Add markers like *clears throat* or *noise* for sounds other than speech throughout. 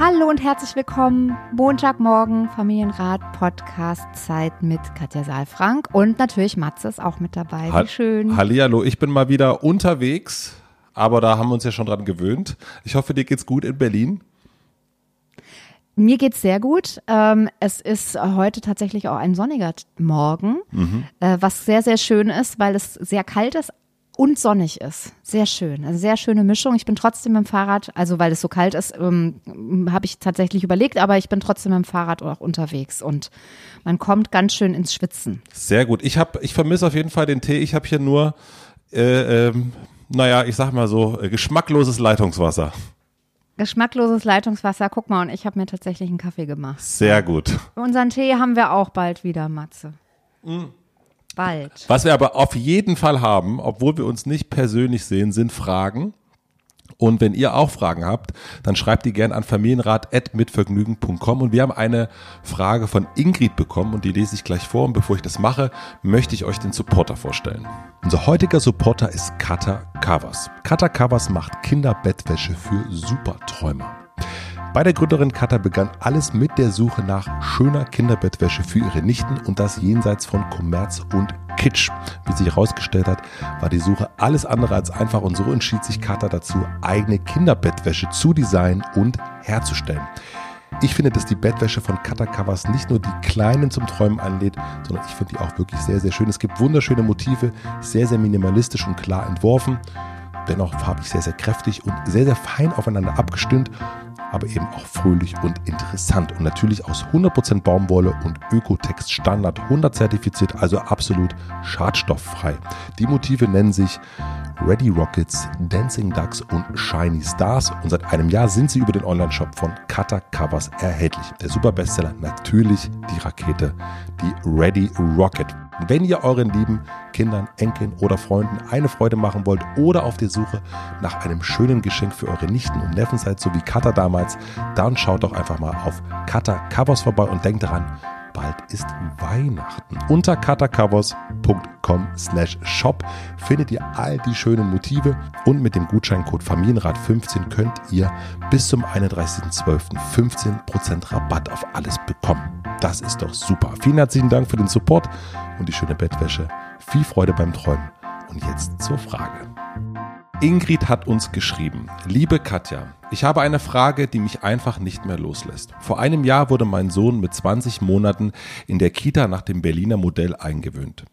Hallo und herzlich willkommen. Montagmorgen Familienrat Podcast Zeit mit Katja Saalfrank und natürlich Matze ist auch mit dabei. Wie schön. Hallihallo, ich bin mal wieder unterwegs, aber da haben wir uns ja schon dran gewöhnt. Ich hoffe, dir geht's gut in Berlin. Mir geht's sehr gut. Ähm, es ist heute tatsächlich auch ein sonniger Morgen, mhm. Äh, was sehr, sehr schön ist, weil es sehr kalt ist, und sonnig ist. Sehr schön. Eine sehr schöne Mischung. Ich bin trotzdem mit dem Fahrrad, also weil es so kalt ist, ähm, habe ich tatsächlich überlegt, aber ich bin trotzdem mit dem Fahrrad auch unterwegs und man kommt ganz schön ins Schwitzen. Sehr gut. Ich habe, ich vermisse auf jeden Fall den Tee. Ich habe hier nur, äh, ähm, naja, ich sag mal so, äh, geschmackloses Leitungswasser. Geschmackloses Leitungswasser. Guck mal, und ich habe mir tatsächlich einen Kaffee gemacht. Sehr gut. Unseren Tee haben wir auch bald wieder, Matze. Mhm bald. Was wir aber auf jeden Fall haben, obwohl wir uns nicht persönlich sehen, sind Fragen. Und wenn ihr auch Fragen habt, dann schreibt die gerne an familienrat.mitvergnügen.com. Und wir haben eine Frage von Ingrid bekommen und die lese ich gleich vor. Und bevor ich das mache, möchte ich euch den Supporter vorstellen. Unser heutiger Supporter ist Kata Covers. Kata Covers macht Kinderbettwäsche für Superträumer. Bei der Gründerin Katha begann alles mit der Suche nach schöner Kinderbettwäsche für ihre Nichten und das jenseits von Kommerz und Kitsch. Wie sich herausgestellt hat, war die Suche alles andere als einfach und so entschied sich Katha dazu, eigene Kinderbettwäsche zu designen und herzustellen. Ich finde, dass die Bettwäsche von Cutter Covers nicht nur die Kleinen zum Träumen anlädt, sondern ich finde die auch wirklich sehr, sehr schön. Es gibt wunderschöne Motive, sehr, sehr minimalistisch und klar entworfen, dennoch farbig sehr, sehr kräftig und sehr, sehr fein aufeinander abgestimmt aber eben auch fröhlich und interessant. Und natürlich aus 100% Baumwolle und Ökotext Standard 100 zertifiziert, also absolut schadstofffrei. Die Motive nennen sich Ready Rockets, Dancing Ducks und Shiny Stars. Und seit einem Jahr sind sie über den Online-Shop von Cutter Covers erhältlich. Der super Bestseller natürlich die Rakete, die Ready Rocket. Wenn ihr euren lieben Kindern, Enkeln oder Freunden eine Freude machen wollt oder auf der Suche nach einem schönen Geschenk für eure Nichten und Neffen seid, so wie Kata damals, dann schaut doch einfach mal auf Kata Covers vorbei und denkt daran, bald ist Weihnachten. Unter katacovers.com slash shop findet ihr all die schönen Motive und mit dem Gutscheincode Familienrat15 könnt ihr bis zum 31.12. 15% Rabatt auf alles bekommen. Das ist doch super. Vielen herzlichen Dank für den Support und die schöne Bettwäsche. Viel Freude beim Träumen. Und jetzt zur Frage. Ingrid hat uns geschrieben, liebe Katja, ich habe eine Frage, die mich einfach nicht mehr loslässt. Vor einem Jahr wurde mein Sohn mit 20 Monaten in der Kita nach dem Berliner Modell eingewöhnt.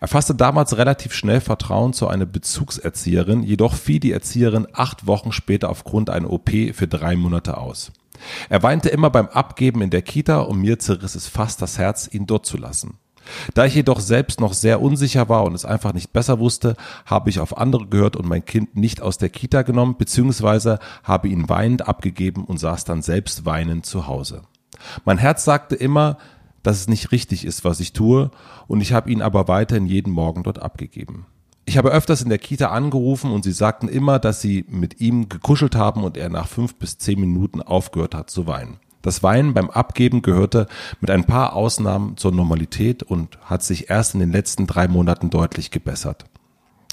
Er fasste damals relativ schnell Vertrauen zu einer Bezugserzieherin, jedoch fiel die Erzieherin acht Wochen später aufgrund einer OP für drei Monate aus. Er weinte immer beim Abgeben in der Kita und mir zerriss es fast das Herz, ihn dort zu lassen. Da ich jedoch selbst noch sehr unsicher war und es einfach nicht besser wusste, habe ich auf andere gehört und mein Kind nicht aus der Kita genommen, beziehungsweise habe ihn weinend abgegeben und saß dann selbst weinend zu Hause. Mein Herz sagte immer, dass es nicht richtig ist, was ich tue, und ich habe ihn aber weiterhin jeden Morgen dort abgegeben. Ich habe öfters in der Kita angerufen und sie sagten immer, dass sie mit ihm gekuschelt haben und er nach fünf bis zehn Minuten aufgehört hat zu weinen. Das Weinen beim Abgeben gehörte mit ein paar Ausnahmen zur Normalität und hat sich erst in den letzten drei Monaten deutlich gebessert.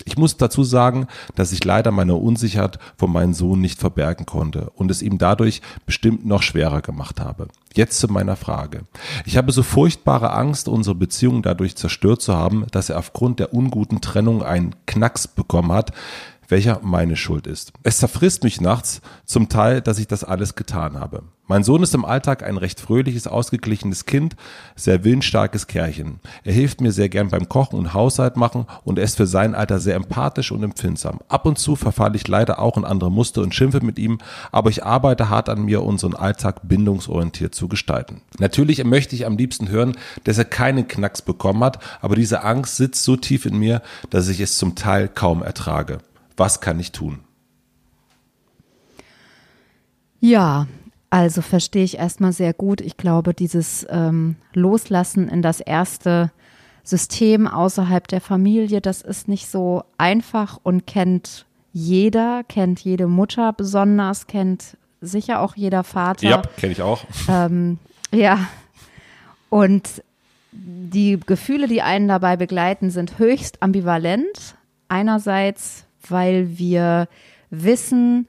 Ich muss dazu sagen, dass ich leider meine Unsicherheit von meinem Sohn nicht verbergen konnte und es ihm dadurch bestimmt noch schwerer gemacht habe. Jetzt zu meiner Frage. Ich habe so furchtbare Angst, unsere Beziehung dadurch zerstört zu haben, dass er aufgrund der unguten Trennung einen Knacks bekommen hat, welcher meine Schuld ist. Es zerfrisst mich nachts zum Teil, dass ich das alles getan habe. Mein Sohn ist im Alltag ein recht fröhliches, ausgeglichenes Kind, sehr willensstarkes Kerlchen. Er hilft mir sehr gern beim Kochen und Haushalt machen und er ist für sein Alter sehr empathisch und empfindsam. Ab und zu verfalle ich leider auch in andere Muster und schimpfe mit ihm, aber ich arbeite hart an mir, unseren Alltag bindungsorientiert zu gestalten. Natürlich möchte ich am liebsten hören, dass er keinen Knacks bekommen hat, aber diese Angst sitzt so tief in mir, dass ich es zum Teil kaum ertrage. Was kann ich tun? Ja, also verstehe ich erstmal sehr gut. Ich glaube, dieses ähm, Loslassen in das erste System außerhalb der Familie, das ist nicht so einfach und kennt jeder, kennt jede Mutter besonders, kennt sicher auch jeder Vater. Ja, kenne ich auch. *laughs* Ähm, ja. Und die Gefühle, die einen dabei begleiten, sind höchst ambivalent. Einerseits, weil wir wissen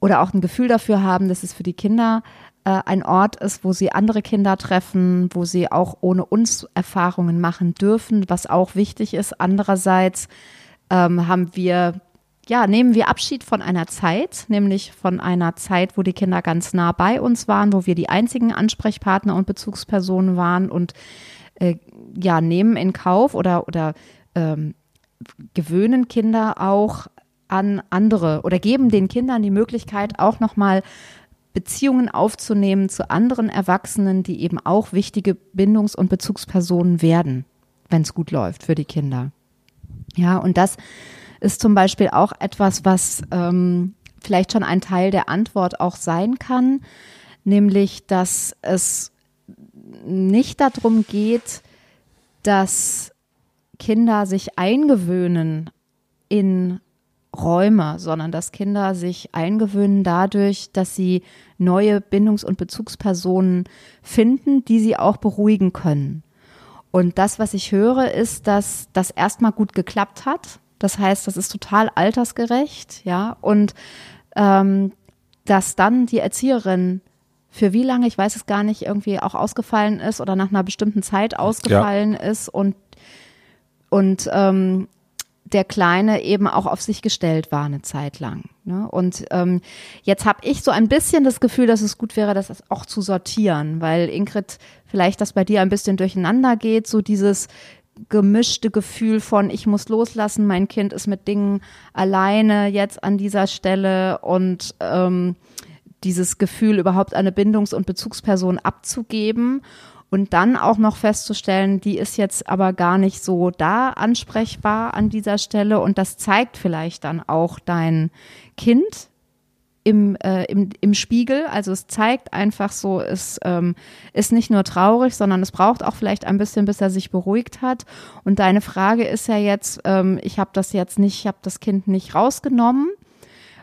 oder auch ein Gefühl dafür haben, dass es für die Kinder äh, ein Ort ist, wo sie andere Kinder treffen, wo sie auch ohne uns Erfahrungen machen dürfen, was auch wichtig ist. Andererseits ähm, haben wir ja, nehmen wir Abschied von einer Zeit, nämlich von einer Zeit, wo die Kinder ganz nah bei uns waren, wo wir die einzigen Ansprechpartner und Bezugspersonen waren und äh, ja, nehmen in Kauf oder, oder ähm, gewöhnen Kinder auch an andere oder geben den Kindern die Möglichkeit, auch nochmal Beziehungen aufzunehmen zu anderen Erwachsenen, die eben auch wichtige Bindungs- und Bezugspersonen werden, wenn es gut läuft für die Kinder. Ja, und das ist zum Beispiel auch etwas, was ähm, vielleicht schon ein Teil der Antwort auch sein kann, nämlich dass es nicht darum geht, dass Kinder sich eingewöhnen in Räume, sondern dass Kinder sich eingewöhnen dadurch, dass sie neue Bindungs- und Bezugspersonen finden, die sie auch beruhigen können. Und das, was ich höre, ist, dass das erstmal gut geklappt hat. Das heißt, das ist total altersgerecht, ja, und ähm, dass dann die Erzieherin für wie lange, ich weiß es gar nicht, irgendwie auch ausgefallen ist oder nach einer bestimmten Zeit ausgefallen ja. ist und, und ähm, der Kleine eben auch auf sich gestellt war eine Zeit lang. Ne? Und ähm, jetzt habe ich so ein bisschen das Gefühl, dass es gut wäre, das auch zu sortieren, weil Ingrid vielleicht das bei dir ein bisschen durcheinander geht, so dieses gemischte Gefühl von, ich muss loslassen, mein Kind ist mit Dingen alleine jetzt an dieser Stelle und ähm, dieses Gefühl, überhaupt eine Bindungs- und Bezugsperson abzugeben und dann auch noch festzustellen, die ist jetzt aber gar nicht so da ansprechbar an dieser Stelle und das zeigt vielleicht dann auch dein Kind im, äh, im, im Spiegel. Also es zeigt einfach so, es ähm, ist nicht nur traurig, sondern es braucht auch vielleicht ein bisschen, bis er sich beruhigt hat. Und deine Frage ist ja jetzt, ähm, ich habe das jetzt nicht, ich habe das Kind nicht rausgenommen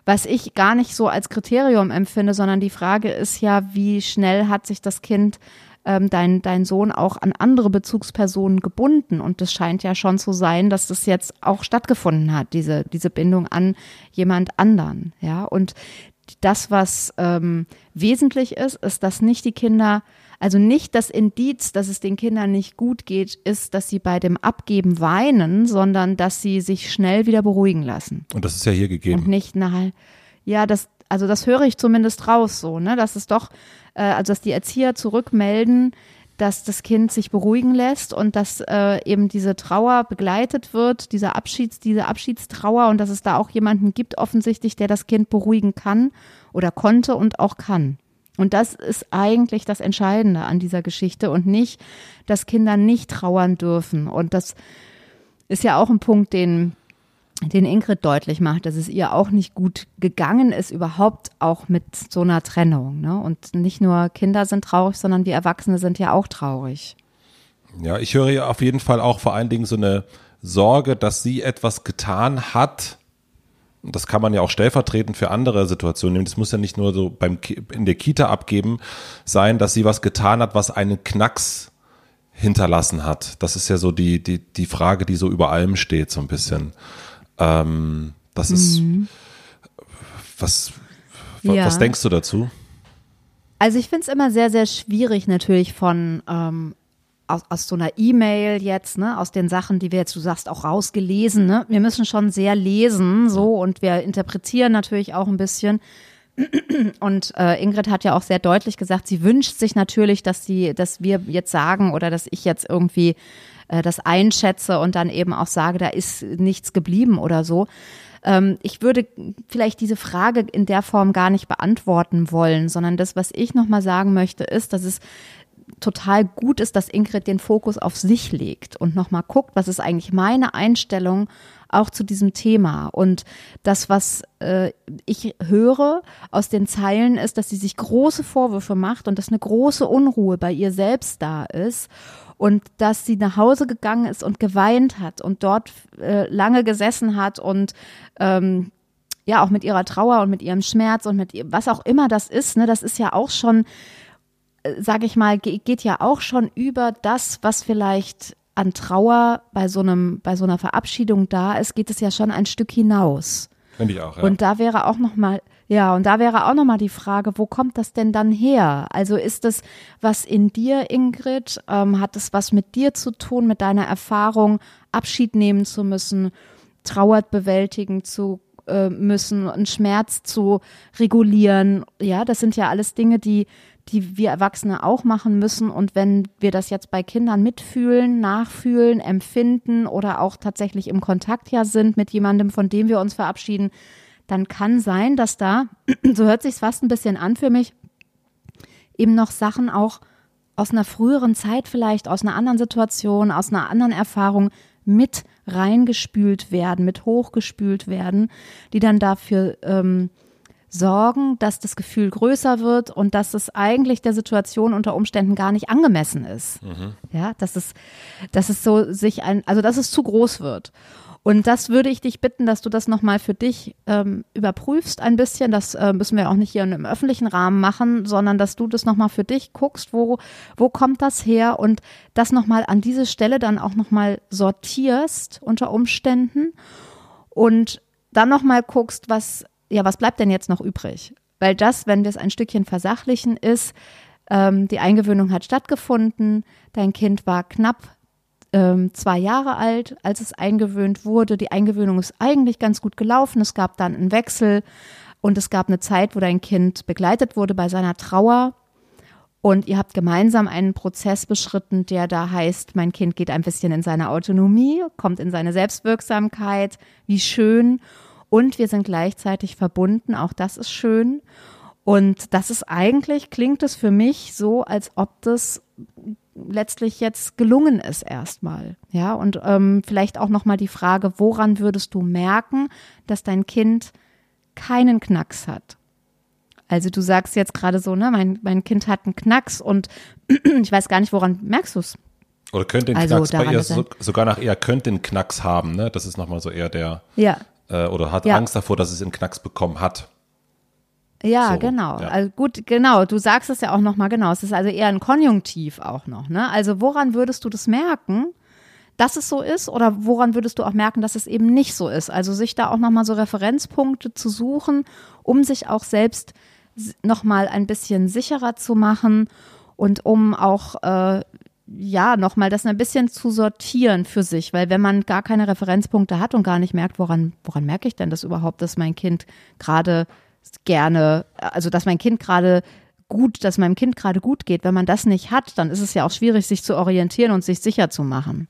was ich gar nicht so als Kriterium empfinde, sondern die Frage ist ja, wie schnell hat sich das Kind ähm, dein, dein Sohn auch an andere Bezugspersonen gebunden. Und das scheint ja schon zu sein, dass das jetzt auch stattgefunden hat, diese, diese Bindung an jemand anderen. Ja, und das, was ähm, wesentlich ist, ist, dass nicht die Kinder also nicht das Indiz, dass es den Kindern nicht gut geht, ist, dass sie bei dem Abgeben weinen, sondern dass sie sich schnell wieder beruhigen lassen. Und das ist ja hier gegeben. Und nicht na, ja, das, also das höre ich zumindest raus so, ne, dass es doch, äh, also dass die Erzieher zurückmelden, dass das Kind sich beruhigen lässt und dass äh, eben diese Trauer begleitet wird, dieser Abschieds, diese Abschiedstrauer und dass es da auch jemanden gibt offensichtlich, der das Kind beruhigen kann oder konnte und auch kann. Und das ist eigentlich das Entscheidende an dieser Geschichte und nicht, dass Kinder nicht trauern dürfen. Und das ist ja auch ein Punkt, den, den Ingrid deutlich macht, dass es ihr auch nicht gut gegangen ist, überhaupt auch mit so einer Trennung. Ne? Und nicht nur Kinder sind traurig, sondern wir Erwachsene sind ja auch traurig. Ja, ich höre ja auf jeden Fall auch vor allen Dingen so eine Sorge, dass sie etwas getan hat, das kann man ja auch stellvertretend für andere Situationen nehmen. Das muss ja nicht nur so beim in der Kita abgeben sein, dass sie was getan hat, was einen Knacks hinterlassen hat. Das ist ja so die die die Frage, die so über allem steht, so ein bisschen. Ähm, das ist mhm. was ja. was denkst du dazu? Also ich finde es immer sehr, sehr schwierig natürlich von ähm, aus, aus so einer E-Mail jetzt, ne, aus den Sachen, die wir jetzt, du sagst, auch rausgelesen, ne? Wir müssen schon sehr lesen, so, und wir interpretieren natürlich auch ein bisschen. Und äh, Ingrid hat ja auch sehr deutlich gesagt, sie wünscht sich natürlich, dass sie, dass wir jetzt sagen oder dass ich jetzt irgendwie äh, das einschätze und dann eben auch sage, da ist nichts geblieben oder so. Ähm, ich würde vielleicht diese Frage in der Form gar nicht beantworten wollen, sondern das, was ich nochmal sagen möchte, ist, dass es total gut ist, dass Ingrid den Fokus auf sich legt und nochmal guckt, was ist eigentlich meine Einstellung auch zu diesem Thema. Und das, was äh, ich höre aus den Zeilen, ist, dass sie sich große Vorwürfe macht und dass eine große Unruhe bei ihr selbst da ist und dass sie nach Hause gegangen ist und geweint hat und dort äh, lange gesessen hat und ähm, ja auch mit ihrer Trauer und mit ihrem Schmerz und mit ihr, was auch immer das ist, ne, das ist ja auch schon, äh, sage ich mal, geht ja auch schon über das, was vielleicht an Trauer bei so einem, bei so einer Verabschiedung da ist, geht es ja schon ein Stück hinaus. Finde ich auch, ja. Und da wäre auch noch mal, ja, und da wäre auch noch mal die Frage, wo kommt das denn dann her? Also ist das was in dir, Ingrid? Ähm, hat es was mit dir zu tun, mit deiner Erfahrung, Abschied nehmen zu müssen, Trauer bewältigen zu äh, müssen, einen Schmerz zu regulieren? Ja, das sind ja alles Dinge, die die wir Erwachsene auch machen müssen. Und wenn wir das jetzt bei Kindern mitfühlen, nachfühlen, empfinden oder auch tatsächlich im Kontakt ja sind mit jemandem, von dem wir uns verabschieden, dann kann sein, dass da, *clears throat* so hört sich fast ein bisschen an für mich, eben noch Sachen auch aus einer früheren Zeit vielleicht, aus einer anderen Situation, aus einer anderen Erfahrung mit reingespült werden, mit hochgespült werden, die dann dafür ähm, sorgen, dass das Gefühl größer wird und dass es eigentlich der Situation unter Umständen gar nicht angemessen ist. Mhm. Ja, dass es, dass es so sich ein, also dass es zu groß wird. Und das würde ich dich bitten, dass du das nochmal für dich ähm, überprüfst ein bisschen. Das äh, müssen wir auch nicht hier im öffentlichen Rahmen machen, sondern dass du das nochmal für dich guckst, wo, wo kommt das her und das nochmal an diese Stelle dann auch nochmal sortierst unter Umständen und dann nochmal guckst, was ja, was bleibt denn jetzt noch übrig? Weil das, wenn wir es ein Stückchen versachlichen, ist, ähm, die Eingewöhnung hat stattgefunden, dein Kind war knapp ähm, zwei Jahre alt, als es eingewöhnt wurde. Die Eingewöhnung ist eigentlich ganz gut gelaufen. Es gab dann einen Wechsel und es gab eine Zeit, wo dein Kind begleitet wurde bei seiner Trauer. Und ihr habt gemeinsam einen Prozess beschritten, der da heißt, mein Kind geht ein bisschen in seine Autonomie, kommt in seine Selbstwirksamkeit, wie schön und wir sind gleichzeitig verbunden. Auch das ist schön. Und das ist eigentlich, klingt es für mich so, als ob das letztlich jetzt gelungen ist erstmal. Ja, und ähm, vielleicht auch nochmal die Frage, woran würdest du merken, dass dein Kind keinen Knacks hat? Also du sagst jetzt gerade so, ne, mein, mein Kind hat einen Knacks und *clears throat* ich weiß gar nicht, woran merkst du es? Oder könnte den also Knacks bei ihr so, sogar nach eher könnte den Knacks haben, ne? Das ist nochmal so eher der. Ja äh, oder hat ja. Angst davor, dass es einen Knacks bekommen hat. Ja, so, genau. Ja. Also gut, genau. Du sagst es ja auch nochmal genau. Es ist also eher ein Konjunktiv auch noch. Ne? Also woran würdest du das merken, dass es so ist? Oder woran würdest du auch merken, dass es eben nicht so ist? Also sich da auch nochmal so Referenzpunkte zu suchen, um sich auch selbst nochmal ein bisschen sicherer zu machen und um auch äh, ja, nochmal das ein bisschen zu sortieren für sich, weil wenn man gar keine Referenzpunkte hat und gar nicht merkt, woran, woran merke ich denn das überhaupt, dass mein Kind gerade gerne, also dass mein Kind gerade gut, dass meinem Kind gerade gut geht, wenn man das nicht hat, dann ist es ja auch schwierig, sich zu orientieren und sich sicher zu machen.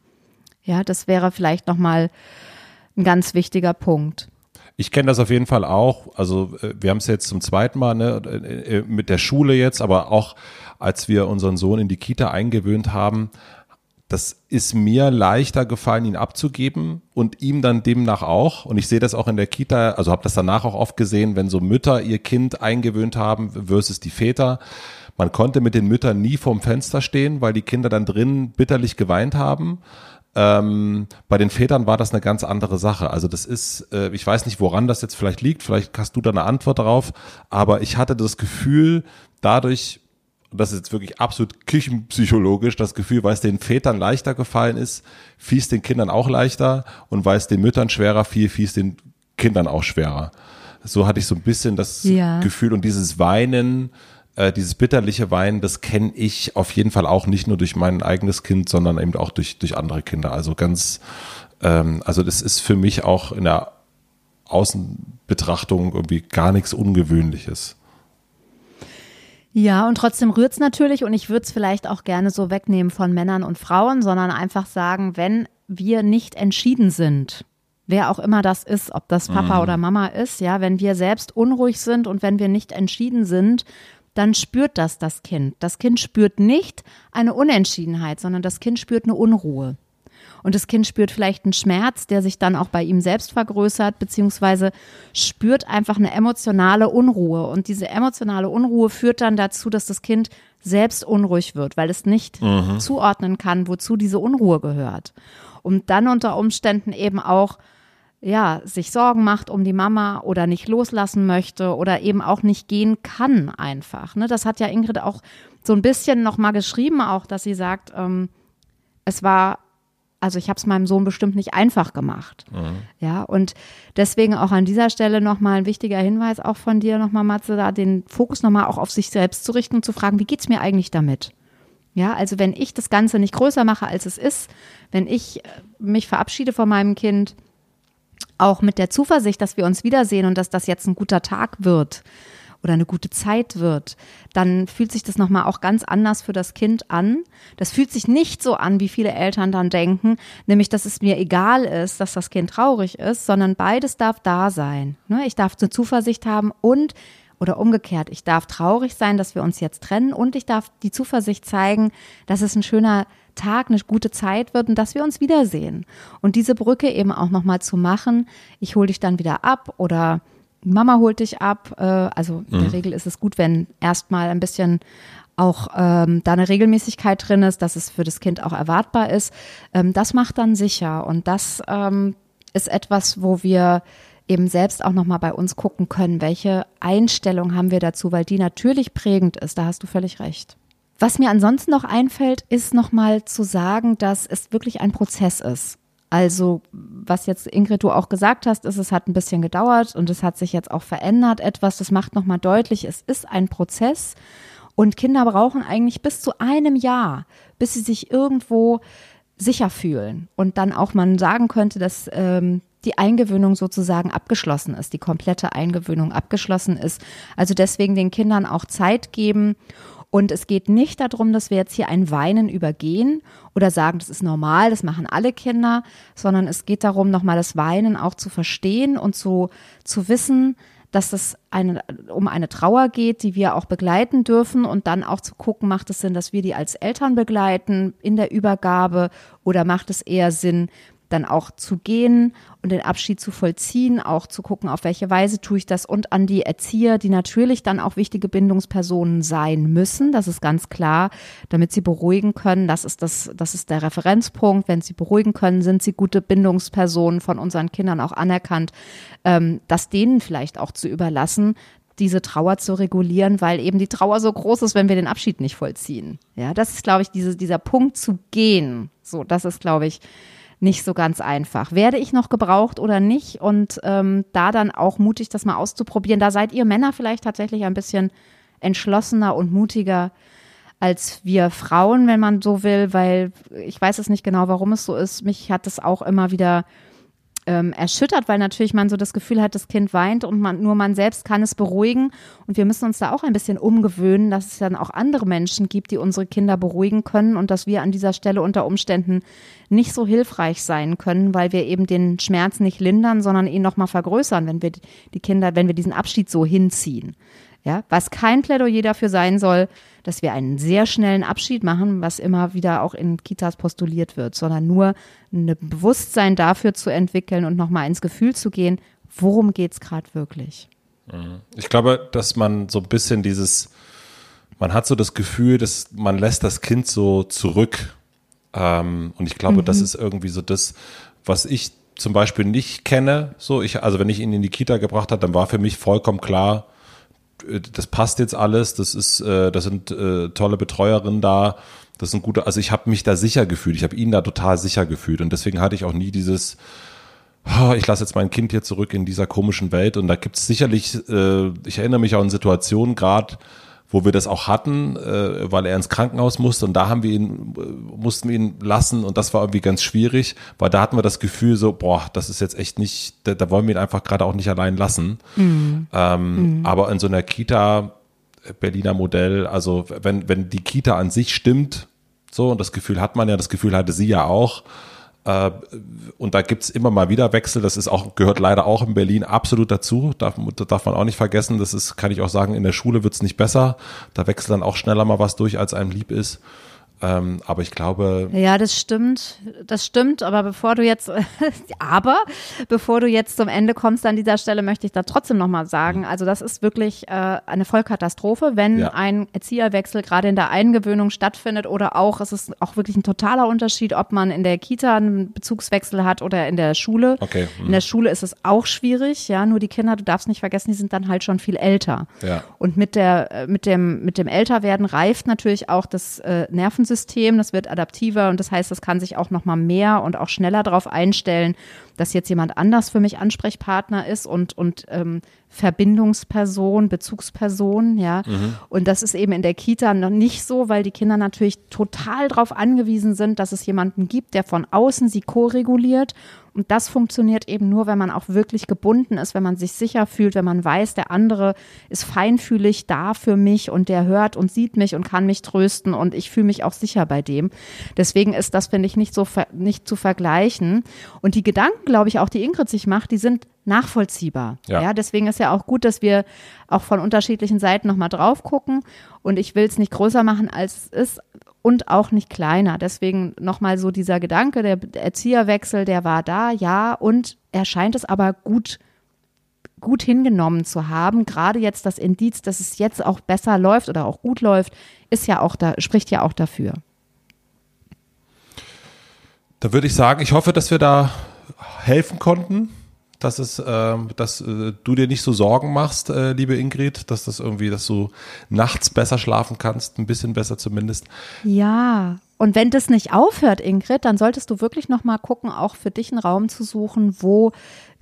Ja, das wäre vielleicht nochmal ein ganz wichtiger Punkt. Ich kenne das auf jeden Fall auch. Also äh, wir haben es jetzt zum zweiten Mal ne, äh, äh, mit der Schule jetzt, aber auch als wir unseren Sohn in die Kita eingewöhnt haben, das ist mir leichter gefallen, ihn abzugeben und ihm dann demnach auch. Und ich sehe das auch in der Kita, also habe das danach auch oft gesehen, wenn so Mütter ihr Kind eingewöhnt haben versus die Väter. Man konnte mit den Müttern nie vorm Fenster stehen, weil die Kinder dann drin bitterlich geweint haben. Ähm, bei den Vätern war das eine ganz andere Sache. Also das ist, äh, ich weiß nicht, woran das jetzt vielleicht liegt. Vielleicht hast du da eine Antwort darauf. Aber ich hatte das Gefühl, dadurch das ist jetzt wirklich absolut küchenpsychologisch, das Gefühl, weil es den Vätern leichter gefallen ist, fiel es den Kindern auch leichter und weil es den Müttern schwerer fiel, fiel es den Kindern auch schwerer. So hatte ich so ein bisschen das ja. Gefühl und dieses Weinen, äh, dieses bitterliche Weinen, das kenne ich auf jeden Fall auch nicht nur durch mein eigenes Kind, sondern eben auch durch, durch andere Kinder. Also ganz, ähm, also das ist für mich auch in der Außenbetrachtung irgendwie gar nichts Ungewöhnliches. Ja, und trotzdem rührt's natürlich und ich würde es vielleicht auch gerne so wegnehmen von Männern und Frauen, sondern einfach sagen, wenn wir nicht entschieden sind, wer auch immer das ist, ob das Papa mhm. oder Mama ist, ja, wenn wir selbst unruhig sind und wenn wir nicht entschieden sind, dann spürt das das Kind. Das Kind spürt nicht eine Unentschiedenheit, sondern das Kind spürt eine Unruhe. Und das Kind spürt vielleicht einen Schmerz, der sich dann auch bei ihm selbst vergrößert, beziehungsweise spürt einfach eine emotionale Unruhe. Und diese emotionale Unruhe führt dann dazu, dass das Kind selbst unruhig wird, weil es nicht mhm. zuordnen kann, wozu diese Unruhe gehört. Und dann unter Umständen eben auch ja, sich Sorgen macht um die Mama oder nicht loslassen möchte oder eben auch nicht gehen kann einfach. Ne? Das hat ja Ingrid auch so ein bisschen nochmal geschrieben, auch, dass sie sagt, ähm, es war also ich habe es meinem Sohn bestimmt nicht einfach gemacht. Mhm. Ja, und deswegen auch an dieser Stelle nochmal ein wichtiger Hinweis auch von dir nochmal, Matze, da den Fokus nochmal auch auf sich selbst zu richten und zu fragen, wie geht's mir eigentlich damit? Ja, also wenn ich das Ganze nicht größer mache, als es ist, wenn ich äh, mich verabschiede von meinem Kind, auch mit der Zuversicht, dass wir uns wiedersehen und dass das jetzt ein guter Tag wird, oder eine gute Zeit wird, dann fühlt sich das nochmal auch ganz anders für das Kind an. Das fühlt sich nicht so an, wie viele Eltern dann denken, nämlich, dass es mir egal ist, dass das Kind traurig ist, sondern beides darf da sein. Ne? Ich darf eine Zuversicht haben und oder umgekehrt, ich darf traurig sein, dass wir uns jetzt trennen und ich darf die Zuversicht zeigen, dass es ein schöner Tag, eine gute Zeit wird und dass wir uns wiedersehen. Und diese Brücke eben auch nochmal zu machen, ich hole dich dann wieder ab oder Mama holt dich ab. Äh, also in der mhm. Regel ist es gut, wenn erstmal ein bisschen auch ähm, da eine Regelmäßigkeit drin ist, dass es für das Kind auch erwartbar ist. Ähm, das macht dann sicher und das ähm, ist etwas, wo wir eben selbst auch nochmal bei uns gucken können, welche Einstellung haben wir dazu, weil die natürlich prägend ist. Da hast du völlig recht. Was mir ansonsten noch einfällt, ist nochmal zu sagen, dass es wirklich ein Prozess ist. Also, was jetzt Ingrid du auch gesagt hast, ist, es hat ein bisschen gedauert und es hat sich jetzt auch verändert etwas. Das macht nochmal deutlich, es ist ein Prozess und Kinder brauchen eigentlich bis zu einem Jahr, bis sie sich irgendwo sicher fühlen und dann auch man sagen könnte, dass ähm, die Eingewöhnung sozusagen abgeschlossen ist, die komplette Eingewöhnung abgeschlossen ist. Also deswegen den Kindern auch Zeit geben und es geht nicht darum, dass wir jetzt hier ein Weinen übergehen oder sagen, das ist normal, das machen alle Kinder, sondern es geht darum, nochmal das Weinen auch zu verstehen und zu, zu wissen, dass es eine, um eine Trauer geht, die wir auch begleiten dürfen und dann auch zu gucken, macht es Sinn, dass wir die als Eltern begleiten in der Übergabe oder macht es eher Sinn, dann auch zu gehen und den Abschied zu vollziehen, auch zu gucken, auf welche Weise tue ich das und an die Erzieher, die natürlich dann auch wichtige Bindungspersonen sein müssen, das ist ganz klar, damit sie beruhigen können, das ist das, das ist der Referenzpunkt, wenn sie beruhigen können, sind sie gute Bindungspersonen von unseren Kindern auch anerkannt, ähm, das denen vielleicht auch zu überlassen, diese Trauer zu regulieren, weil eben die Trauer so groß ist, wenn wir den Abschied nicht vollziehen. Ja, das ist, glaube ich, diese, dieser Punkt zu gehen. So, das ist, glaube ich, nicht so ganz einfach. Werde ich noch gebraucht oder nicht? Und ähm, da dann auch mutig, das mal auszuprobieren. Da seid ihr Männer vielleicht tatsächlich ein bisschen entschlossener und mutiger als wir Frauen, wenn man so will, weil ich weiß es nicht genau, warum es so ist. Mich hat es auch immer wieder ähm, erschüttert, weil natürlich man so das Gefühl hat, das Kind weint und man, nur man selbst kann es beruhigen. Und wir müssen uns da auch ein bisschen umgewöhnen, dass es dann auch andere Menschen gibt, die unsere Kinder beruhigen können und dass wir an dieser Stelle unter Umständen nicht so hilfreich sein können, weil wir eben den Schmerz nicht lindern, sondern ihn nochmal vergrößern, wenn wir die Kinder, wenn wir diesen Abschied so hinziehen. Ja, was kein Plädoyer dafür sein soll, dass wir einen sehr schnellen Abschied machen, was immer wieder auch in Kitas postuliert wird, sondern nur ein Bewusstsein dafür zu entwickeln und nochmal ins Gefühl zu gehen, worum geht es gerade wirklich. Mhm. Ich glaube, dass man so ein bisschen dieses, man hat so das Gefühl, dass man lässt das Kind so zurück. Ähm, und ich glaube, mhm. das ist irgendwie so das, was ich zum Beispiel nicht kenne. So, ich, also wenn ich ihn in die Kita gebracht habe, dann war für mich vollkommen klar, das passt jetzt alles, das ist, äh, das sind äh, tolle Betreuerinnen da, das sind gute, also ich habe mich da sicher gefühlt, ich habe ihn da total sicher gefühlt und deswegen hatte ich auch nie dieses, oh, ich lasse jetzt mein Kind hier zurück in dieser komischen Welt. Und da gibt es sicherlich, äh, ich erinnere mich auch an Situationen gerade, wo wir das auch hatten, äh, weil er ins Krankenhaus musste und da haben wir ihn, äh, mussten wir ihn lassen und das war irgendwie ganz schwierig, weil da hatten wir das Gefühl so, boah, das ist jetzt echt nicht, da, da wollen wir ihn einfach gerade auch nicht allein lassen. Mhm. Ähm, mhm. Aber in so einer Kita Berliner Modell. Also wenn, wenn die Kita an sich stimmt, so, und das Gefühl hat man ja, das Gefühl hatte sie ja auch. Äh, und da gibt's immer mal wieder Wechsel. Das ist auch, gehört leider auch in Berlin absolut dazu. Darf, darf man auch nicht vergessen. Das ist, kann ich auch sagen, in der Schule wird's nicht besser. Da wechselt dann auch schneller mal was durch, als einem lieb ist. Ähm, aber ich glaube. Ja, das stimmt. Das stimmt. Aber bevor du jetzt, *laughs* aber bevor du jetzt zum Ende kommst an dieser Stelle, möchte ich da trotzdem nochmal sagen. Also das ist wirklich äh, eine Vollkatastrophe, wenn ja. ein Erzieherwechsel gerade in der Eingewöhnung stattfindet oder auch, es ist auch wirklich ein totaler Unterschied, ob man in der Kita einen Bezugswechsel hat oder in der Schule. Okay. Mhm. In der Schule ist es auch schwierig. Ja, nur die Kinder, du darfst nicht vergessen, die sind dann halt schon viel älter. Ja. Und mit der, äh, mit dem, mit dem Älterwerden reift natürlich auch das äh, Nerven Nervensystem, das wird adaptiver und das heißt, das kann sich auch noch mal mehr und auch schneller darauf einstellen, dass jetzt jemand anders für mich Ansprechpartner ist und, und ähm, Verbindungsperson, Bezugsperson, ja. Mhm. Und das ist eben in der Kita noch nicht so, weil die Kinder natürlich total darauf angewiesen sind, dass es jemanden gibt, der von außen sie ko-reguliert und das funktioniert eben nur, wenn man auch wirklich gebunden ist, wenn man sich sicher fühlt, wenn man weiß, der andere ist feinfühlig da für mich und der hört und sieht mich und kann mich trösten und ich fühle mich auch sicher bei dem. Deswegen ist das, finde ich, nicht so nicht zu vergleichen. Und die Gedanken, glaube ich, auch die Ingrid sich macht, die sind nachvollziehbar. Ja. ja. deswegen ist ja auch gut, dass wir auch von unterschiedlichen Seiten nochmal drauf gucken. Und ich will es nicht größer machen, als es ist und auch nicht kleiner. Deswegen nochmal so dieser Gedanke, der Erzieherwechsel, der war da, ja, und er scheint es aber gut gut hingenommen zu haben. Gerade jetzt das Indiz, dass es jetzt auch besser läuft oder auch gut läuft, ist ja auch da, spricht ja auch dafür. Da würde ich sagen, ich hoffe, dass wir da helfen konnten dass es, äh, dass äh, du dir nicht so Sorgen machst, äh, liebe Ingrid, dass das irgendwie, dass du nachts besser schlafen kannst, ein bisschen besser zumindest. Ja. Und wenn das nicht aufhört, Ingrid, dann solltest du wirklich noch mal gucken, auch für dich einen Raum zu suchen, wo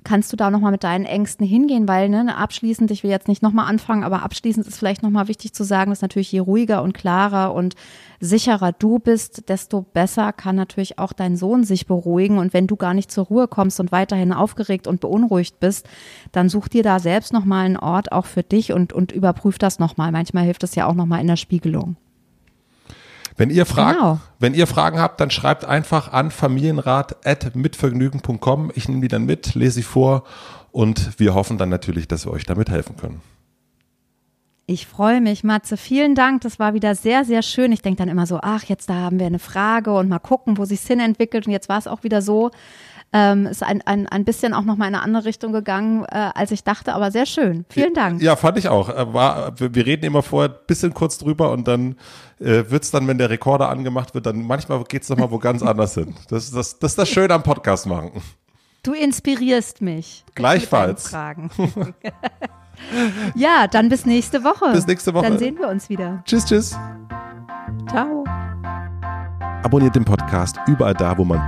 kannst du da nochmal mit deinen Ängsten hingehen, weil ne, abschließend, ich will jetzt nicht nochmal anfangen, aber abschließend ist vielleicht nochmal wichtig zu sagen, dass natürlich je ruhiger und klarer und sicherer du bist, desto besser kann natürlich auch dein Sohn sich beruhigen. Und wenn du gar nicht zur Ruhe kommst und weiterhin aufgeregt und beunruhigt bist, dann such dir da selbst nochmal einen Ort auch für dich und, und überprüf das nochmal. Manchmal hilft es ja auch nochmal in der Spiegelung. Wenn ihr, Fragen, genau. wenn ihr Fragen habt, dann schreibt einfach an familienrat.mitvergnügen.com. Ich nehme die dann mit, lese sie vor und wir hoffen dann natürlich, dass wir euch damit helfen können. Ich freue mich, Matze. Vielen Dank. Das war wieder sehr, sehr schön. Ich denke dann immer so, ach, jetzt da haben wir eine Frage und mal gucken, wo sich hin entwickelt. Und jetzt war es auch wieder so. Ähm, ist ein, ein, ein bisschen auch nochmal in eine andere Richtung gegangen, äh, als ich dachte, aber sehr schön. Vielen Dank. Ja, fand ich auch. Äh, war, wir reden immer vorher ein bisschen kurz drüber und dann äh, es dann, wenn der Rekorder angemacht wird, dann manchmal geht es nochmal wo ganz anders hin. Das, das, das ist das Schöne am Podcast machen. Du inspirierst mich. Gleichfalls. *laughs* Ja, dann bis nächste Woche. Bis nächste Woche. Dann sehen wir uns wieder. Tschüss, tschüss. Ciao. Abonniert den Podcast überall da, wo man